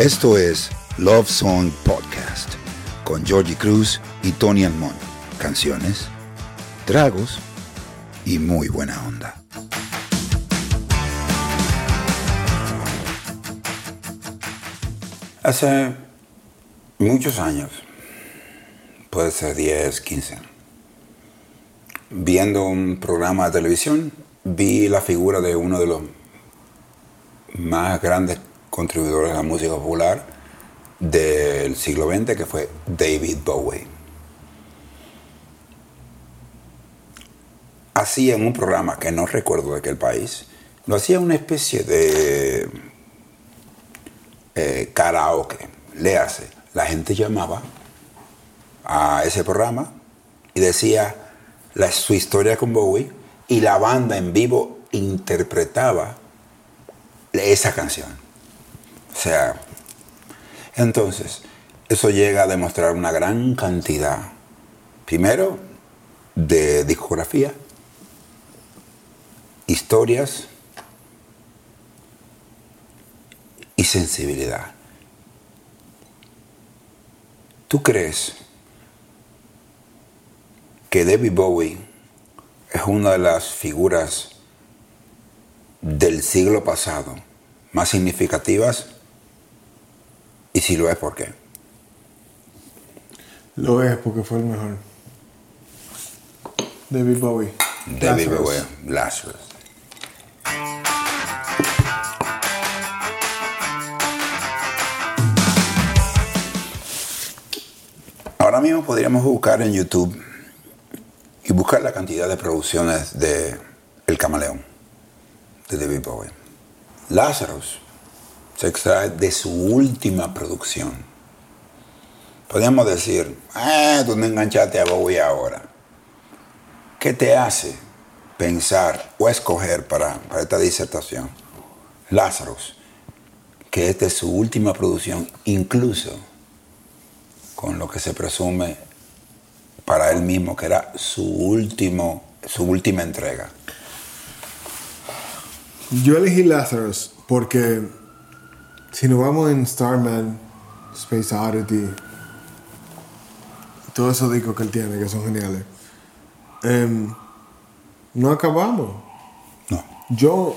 Esto es Love Song Podcast con Georgie Cruz y Tony Almond. Canciones, tragos y muy buena onda. Hace muchos años, puede ser 10, 15, viendo un programa de televisión, vi la figura de uno de los más grandes contribuidores a la música popular del siglo XX, que fue David Bowie. Hacía en un programa que no recuerdo de qué país, lo hacía una especie de eh, karaoke. Le hace, la gente llamaba a ese programa y decía su historia con Bowie y la banda en vivo interpretaba esa canción. O sea, entonces, eso llega a demostrar una gran cantidad, primero, de discografía, historias y sensibilidad. ¿Tú crees que David Bowie es una de las figuras del siglo pasado más significativas? Y si lo es, ¿por qué? Lo es porque fue el mejor. David Bowie. David. Bowie, Lazarus. Ahora mismo podríamos buscar en YouTube y buscar la cantidad de producciones de El Camaleón, de David Bowie. Lazarus se extrae de su última producción. Podríamos decir, ah, tú no enganchaste a Bowie ahora. ¿Qué te hace pensar o escoger para, para esta disertación? Lazarus, que esta es su última producción, incluso con lo que se presume para él mismo que era su, último, su última entrega. Yo elegí Lazarus porque si nos vamos en Starman, Space Oddity, todos esos discos que él tiene, que son geniales, em, no acabamos. No. Yo,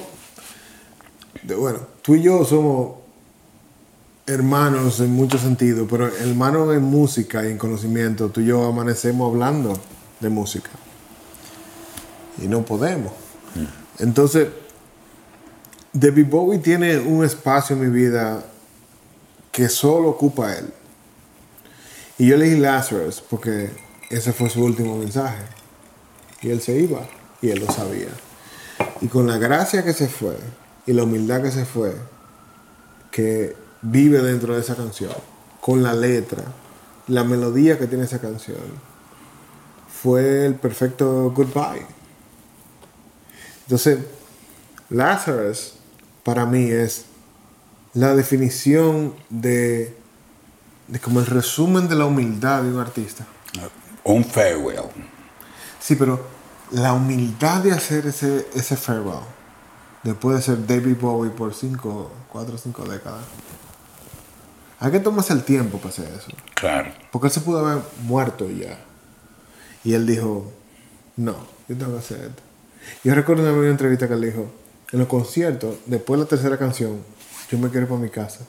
bueno, tú y yo somos hermanos en muchos sentidos, pero hermanos en música y en conocimiento, tú y yo amanecemos hablando de música. Y no podemos. Entonces, David Bowie tiene un espacio en mi vida que solo ocupa él. Y yo elegí Lazarus porque ese fue su último mensaje. Y él se iba y él lo sabía. Y con la gracia que se fue y la humildad que se fue, que vive dentro de esa canción, con la letra, la melodía que tiene esa canción, fue el perfecto goodbye. Entonces, Lazarus para mí es la definición de, de como el resumen de la humildad de un artista. Un farewell. Sí, pero la humildad de hacer ese, ese farewell, después de ser David Bowie por cinco, cuatro o cinco décadas, hay que tomarse el tiempo para hacer eso. Claro. Porque él se pudo haber muerto ya. Y él dijo, no, yo tengo que hacer esto. Yo recuerdo una entrevista que él dijo, en los conciertos, después de la tercera canción, yo me quiero ir para mi casa.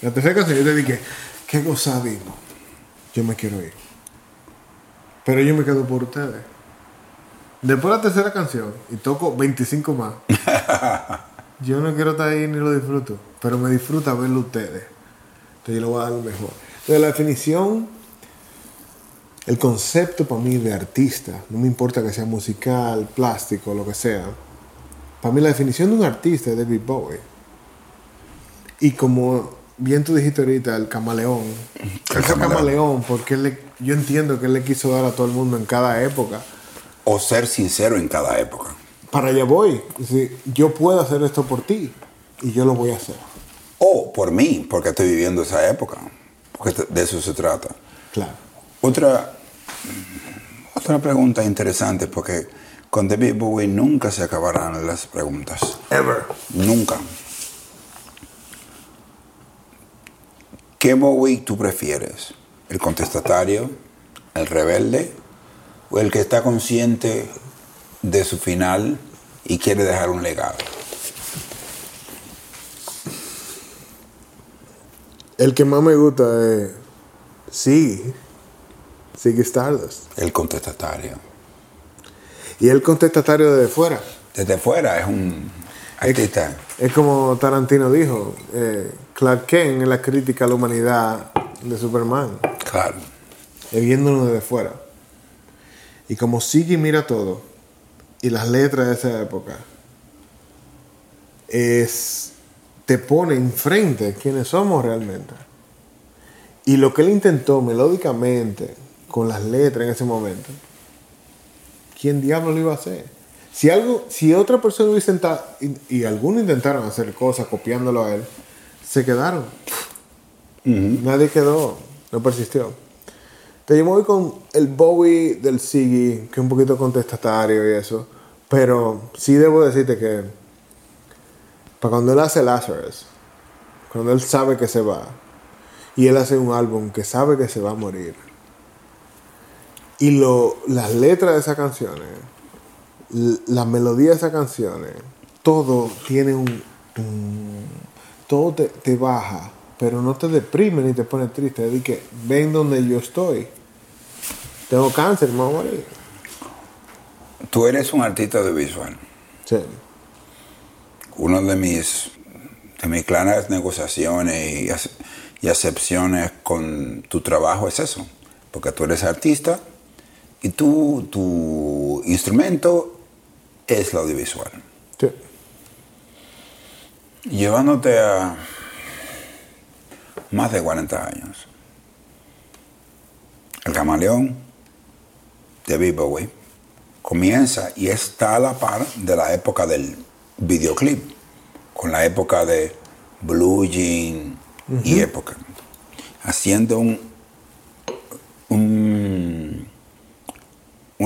La tercera canción yo te dije, qué gozadismo. Yo me quiero ir. Pero yo me quedo por ustedes. Después de la tercera canción, y toco 25 más, yo no quiero estar ahí ni lo disfruto, pero me disfruta verlo ustedes. Entonces yo le voy a dar lo mejor. Entonces la definición, el concepto para mí de artista, no me importa que sea musical, plástico, lo que sea, para mí la definición de un artista es David Bowie. Y como bien tú dijiste ahorita, el camaleón. El camaleón. camaleón porque él le- yo entiendo que él le quiso dar a todo el mundo en cada época. O ser sincero en cada época. Para allá voy. Decir, yo puedo hacer esto por ti y yo lo voy a hacer. O por mí, porque estoy viviendo esa época. Porque de eso se trata. Claro. Otra, otra pregunta interesante, porque con David Bowie nunca se acabarán las preguntas. Ever. Nunca. ¿Qué Bowie tú prefieres? ¿El contestatario, el rebelde o el que está consciente de su final y quiere dejar un legado? El que más me gusta es sí, sigue Stardust. El contestatario. Y el contestatario de fuera. Desde fuera es un artista. Es como Tarantino dijo, eh, Clark Kent es la crítica a la humanidad de Superman, Claro. es viéndolo desde fuera. Y como sigue y mira todo, y las letras de esa época, es, te pone enfrente quiénes somos realmente. Y lo que él intentó melódicamente con las letras en ese momento, ¿quién diablo lo iba a hacer? Si algo, si otra persona hubiese intentado, y, y algunos intentaron hacer cosas copiándolo a él, se quedaron. Nadie quedó, no persistió. Te yo me voy con el Bowie del Siggy, que es un poquito contestatario y eso. Pero sí debo decirte que para cuando él hace Lazarus, cuando él sabe que se va, y él hace un álbum que sabe que se va a morir, y lo, las letras de esas canciones, l- la melodía de esas canciones, todo tiene un... un- todo te, te baja, pero no te deprime ni te pone triste. Es de que ven donde yo estoy. Tengo cáncer, me voy a morir. Tú eres un artista audiovisual. Sí. Uno de mis, de mis claras negociaciones y, y acepciones con tu trabajo es eso. Porque tú eres artista y tú, tu instrumento es lo audiovisual. sí. Llevándote a más de 40 años. El camaleón de David Bowie comienza y está a la par de la época del videoclip, con la época de Blue Jean y época, haciendo un,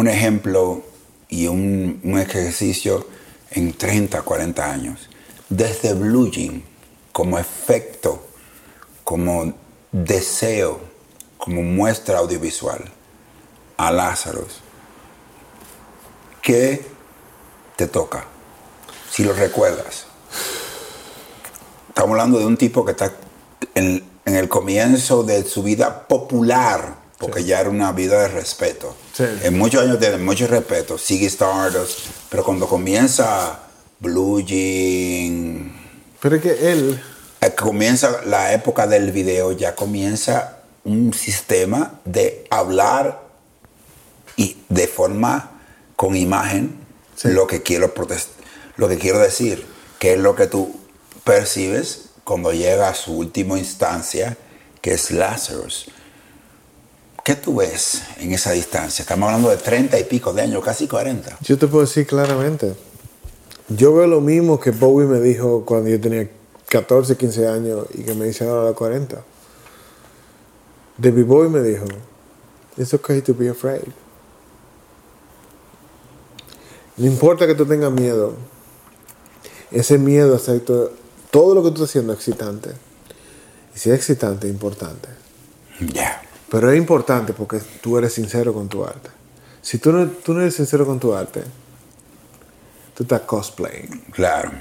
un ejemplo y un, un ejercicio en 30, 40 años. Desde Blue Jean, como efecto, como deseo, como muestra audiovisual, a Lazarus. ¿Qué te toca? Si lo recuerdas. Estamos hablando de un tipo que está en, en el comienzo de su vida popular, porque ya era una vida de respeto. Sí. En muchos años de mucho respeto, sigue Stardust, pero cuando comienza Blue Jean, Pero es que él, eh, comienza la época del video, ya comienza un sistema de hablar y de forma con imagen Sí. lo que quiero lo que quiero decir, que es lo que tú percibes cuando llega a su última instancia, que es Lazarus. ¿Qué tú ves en esa distancia? Estamos hablando de 30 y pico de años, casi 40. yo te puedo decir claramente. Yo veo lo mismo que Bowie me dijo cuando yo tenía 14, 15 años y que me dice ahora los 40. David Bowie me dijo, it's okay to be afraid. No importa que tú tengas miedo. Ese miedo acepto todo lo que tú estás haciendo es excitante. Y si es excitante, es importante. Ya. Pero es importante porque tú eres sincero con tu arte. Si tú no, tú no eres sincero con tu arte, tú estás cosplaying. Claro.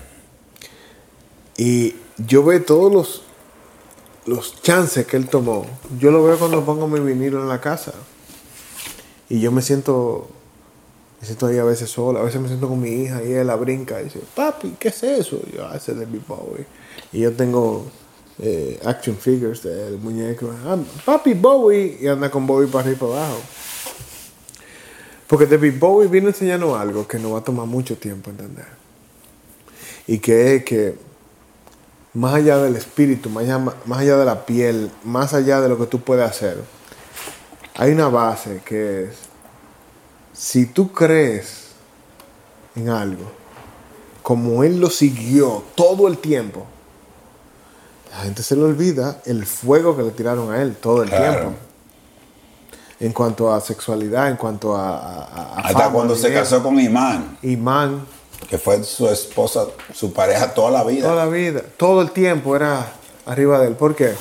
Y yo veo todos los, los chances que él tomó. Yo lo veo cuando pongo mi vinilo en la casa. Y yo me siento, me siento ahí a veces sola. A veces me siento con mi hija y ella brinca y dice, papi, ¿qué es eso? Y yo, ah, ese es Bowie. Y yo tengo eh, action figures del muñeco. Ah, papi Bowie. Y anda con Bowie para arriba y para abajo. Porque David Bowie vino a enseñarnos algo que nos va a tomar mucho tiempo entender. Y que es que más allá del espíritu, más allá, más allá de la piel, más allá de lo que tú puedes hacer, hay una base que es, si tú crees en algo, como él lo siguió todo el tiempo, la gente se le olvida el fuego que le tiraron a él todo el Claro. tiempo. En cuanto a sexualidad, en cuanto a... a- a- Hasta fama, cuando se dinero. casó con Imán, Imán, que fue su esposa, su pareja toda la vida. Toda la vida, todo el tiempo era arriba de él. ¿Por qué?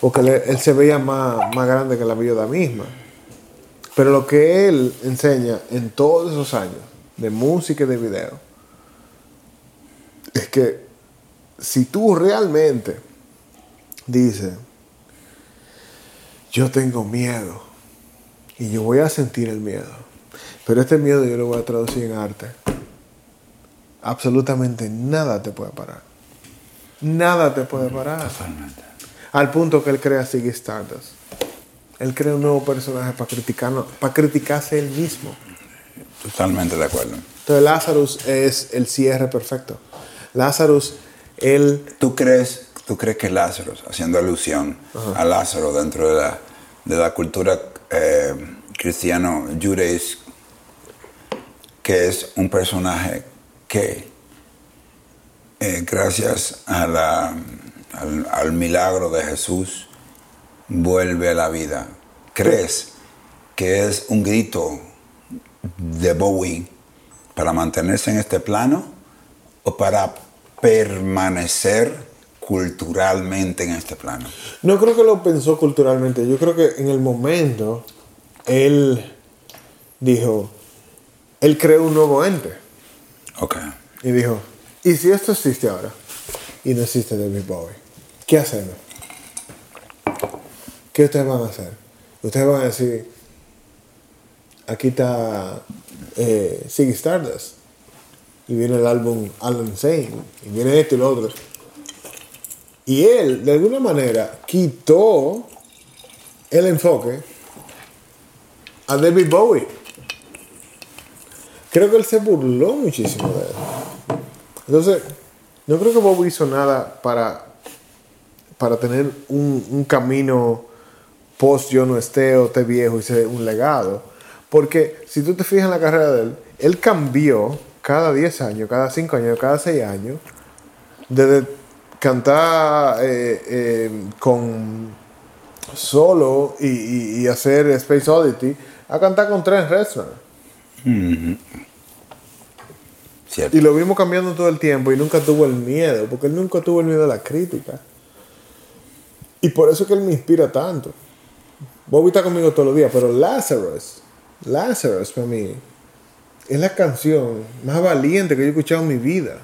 porque él, él se veía más, más grande que la viuda misma. Pero lo que él enseña en todos esos años de música y de video es que si tú realmente dices, yo tengo miedo y yo voy a sentir el miedo, pero este miedo yo lo voy a traducir en arte, absolutamente nada te puede parar. Nada te puede parar. Totalmente. Al punto que él crea Ziggy Stardust. Él crea un nuevo personaje para criticarnos, para criticarse él mismo. Totalmente de acuerdo. Entonces Lazarus es el cierre perfecto. Lazarus, él, ¿Tú crees, tú crees que Lázaro, haciendo alusión a Lázaro dentro de la, de la cultura eh, cristiano que es un personaje que, eh, gracias a la- al, al milagro de Jesús, vuelve a la vida? ¿Crees que es un grito de Bowie para mantenerse en este plano o para permanecer culturalmente en este plano? no creo que lo pensó culturalmente, yo creo que en el momento él dijo, él creó un nuevo ente Ok. y dijo, ¿y si esto existe ahora? Y no existe David Bowie, ¿qué hacemos? ¿Qué ustedes van a hacer? Ustedes van a decir, aquí está eh, Ziggy Stardust, y viene el álbum Alan Zane, y viene esto y lo otro. Y él, de alguna manera, quitó el enfoque a David Bowie. Creo que él se burló muchísimo de él. Entonces, no creo que Bowie hizo nada para, para tener un, camino post yo no esté o esté viejo y ser un legado. Porque si tú te fijas en la carrera de él, él cambió cada 10 años, cada 5 años, cada 6 años, desde cantar eh, eh, con solo y, y- y hacer Space Oddity a cantar con Trent Reznor. Cierto. Y lo vimos cambiando todo el tiempo y nunca tuvo el miedo, porque él nunca tuvo el miedo a la crítica. Y por eso es que él me inspira tanto. Bobby está conmigo todos los días, pero Lazarus, Lazarus para mí, es la canción más valiente que yo he escuchado en mi vida.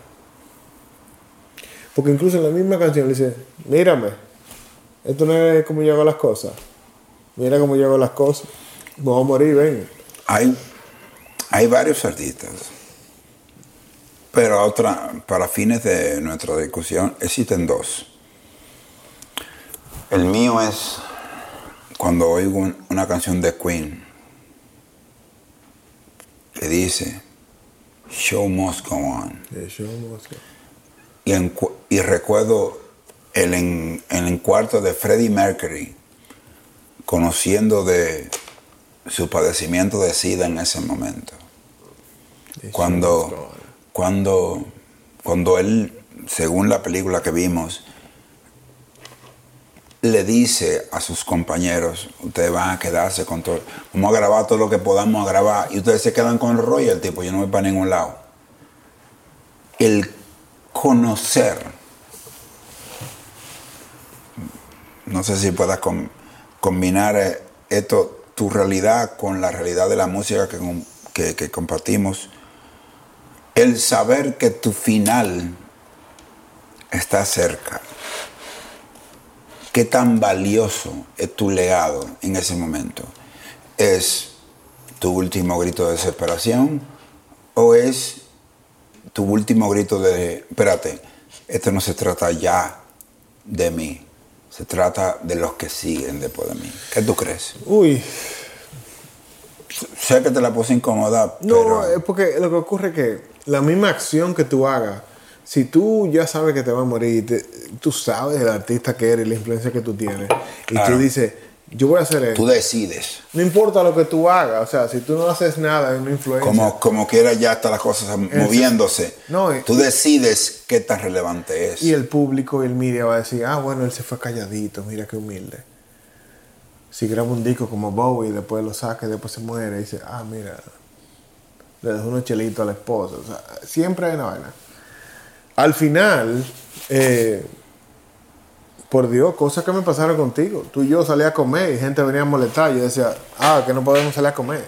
Porque incluso en la misma canción le dice, mírame, esto no es como yo hago las cosas. Mira cómo yo hago las cosas. Me voy a morir, ven. Hay, hay varios artistas, pero otra, para fines de nuestra discusión existen dos. El mío es cuando oigo un- una canción de Queen que dice Show must go on. No. Y, en y recuerdo el, en, el encuarto de Freddie Mercury, conociendo de su padecimiento de SIDA en ese momento. Cuando, cuando, cuando él, según la película que vimos, le dice a sus compañeros, ustedes van a quedarse con todo, vamos a grabar todo lo que podamos grabar y ustedes se quedan con el royalty, pues yo no voy para ningún lado. El conocer, no sé si puedas com- combinar eh, esto, tu realidad con la realidad de la música que- que compartimos, el saber que tu final está cerca. ¿Qué tan valioso es tu legado en ese momento? ¿Es tu último grito de desesperación o es tu último grito de, espérate, esto no se trata ya de mí, se trata de los que siguen después de mí? ¿Qué tú crees? Uy, Sé que te la puse incómoda, No, pero es porque lo que ocurre es que la misma acción que tú hagas, si tú ya sabes que te va a morir, te- tú sabes el artista que eres, la influencia que tú tienes, y Claro. tú dices, yo voy a hacer esto. tú decides. No importa lo que tú hagas, o sea, si tú no haces nada, es una influencia. Como, como quiera ya están las cosas moviéndose. No, tú decides qué tan relevante es. Y el público y el media va a decir, ah, bueno, él se fue calladito, mira qué humilde. Si graba un disco como Bowie, después lo saca y después se muere, y dice, ah, mira, le dejó unos chelitos a la esposa. O sea, siempre hay una vaina. Al final, eh, por Dios, cosas que me pasaron contigo. Tú y yo salía a comer y gente venía a molestar. Yo decía, ah, que no podemos salir a comer.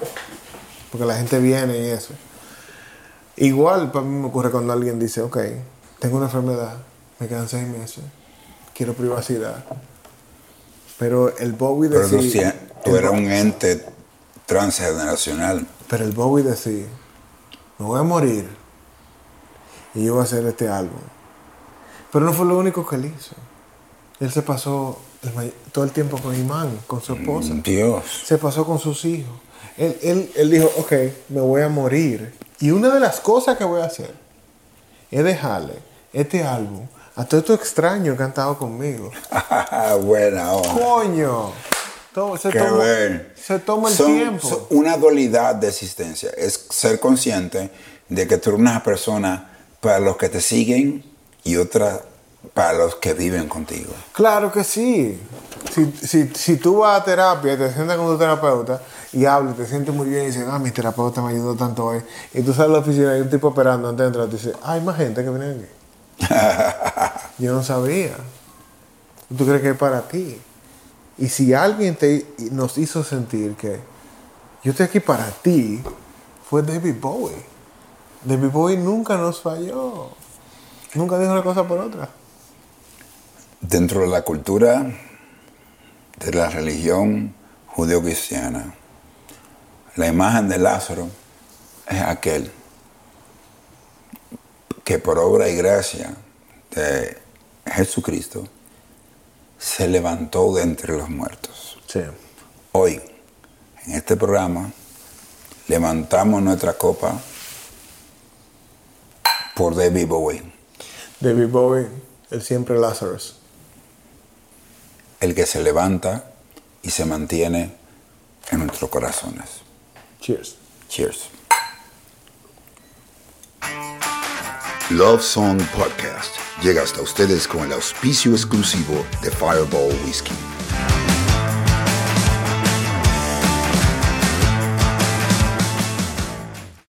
Porque la gente viene y eso. Igual para mí me ocurre cuando alguien dice, ok, tengo una enfermedad, me quedan seis meses, quiero privacidad. Pero el Bowie Pero decía... sí- tú eras un ente transgeneracional. Pero el Bowie decía, me voy a morir y yo voy a hacer este álbum. Pero no fue lo único que él hizo. Él se pasó el todo el tiempo con Imán, con su esposa. Dios. Se pasó con sus hijos. Él, él, él dijo, ok, me voy a morir. Y una de las cosas que voy a hacer es dejarle este álbum a todos estos extraños que han estado conmigo. Buena onda. ¡Coño! Se, Qué toma, se toma el Son- tiempo. son una dualidad de existencia. Es ser consciente de que tú eres una persona para los que te siguen y otra para los que viven contigo. Claro que sí. Si, si, si tú vas a terapia y te sientas con tu terapeuta y hablas, te sientes muy bien y dices, ah, mi terapeuta me ayudó tanto hoy. Y tú sales a la oficina y hay un tipo esperando antes de entrar y te dice, "Ah, hay más gente que viene aquí. Yo no sabía. ¿Tú crees que es para ti? Y si alguien te, nos hizo sentir que yo estoy aquí para ti, fue David Bowie. David Bowie nunca nos falló. Nunca dijo una cosa por otra. Dentro de la cultura de la religión judeo-cristiana, la imagen de Lázaro es aquel que por obra y gracia de Jesucristo se levantó de entre los muertos. Sí. Hoy, en este programa, levantamos nuestra copa por David Bowie, David Bowie, el siempre Lazarus. El que se levanta y se mantiene en nuestros corazones. Cheers. Cheers. Love Song Podcast llega hasta ustedes con el auspicio exclusivo de Fireball Whiskey.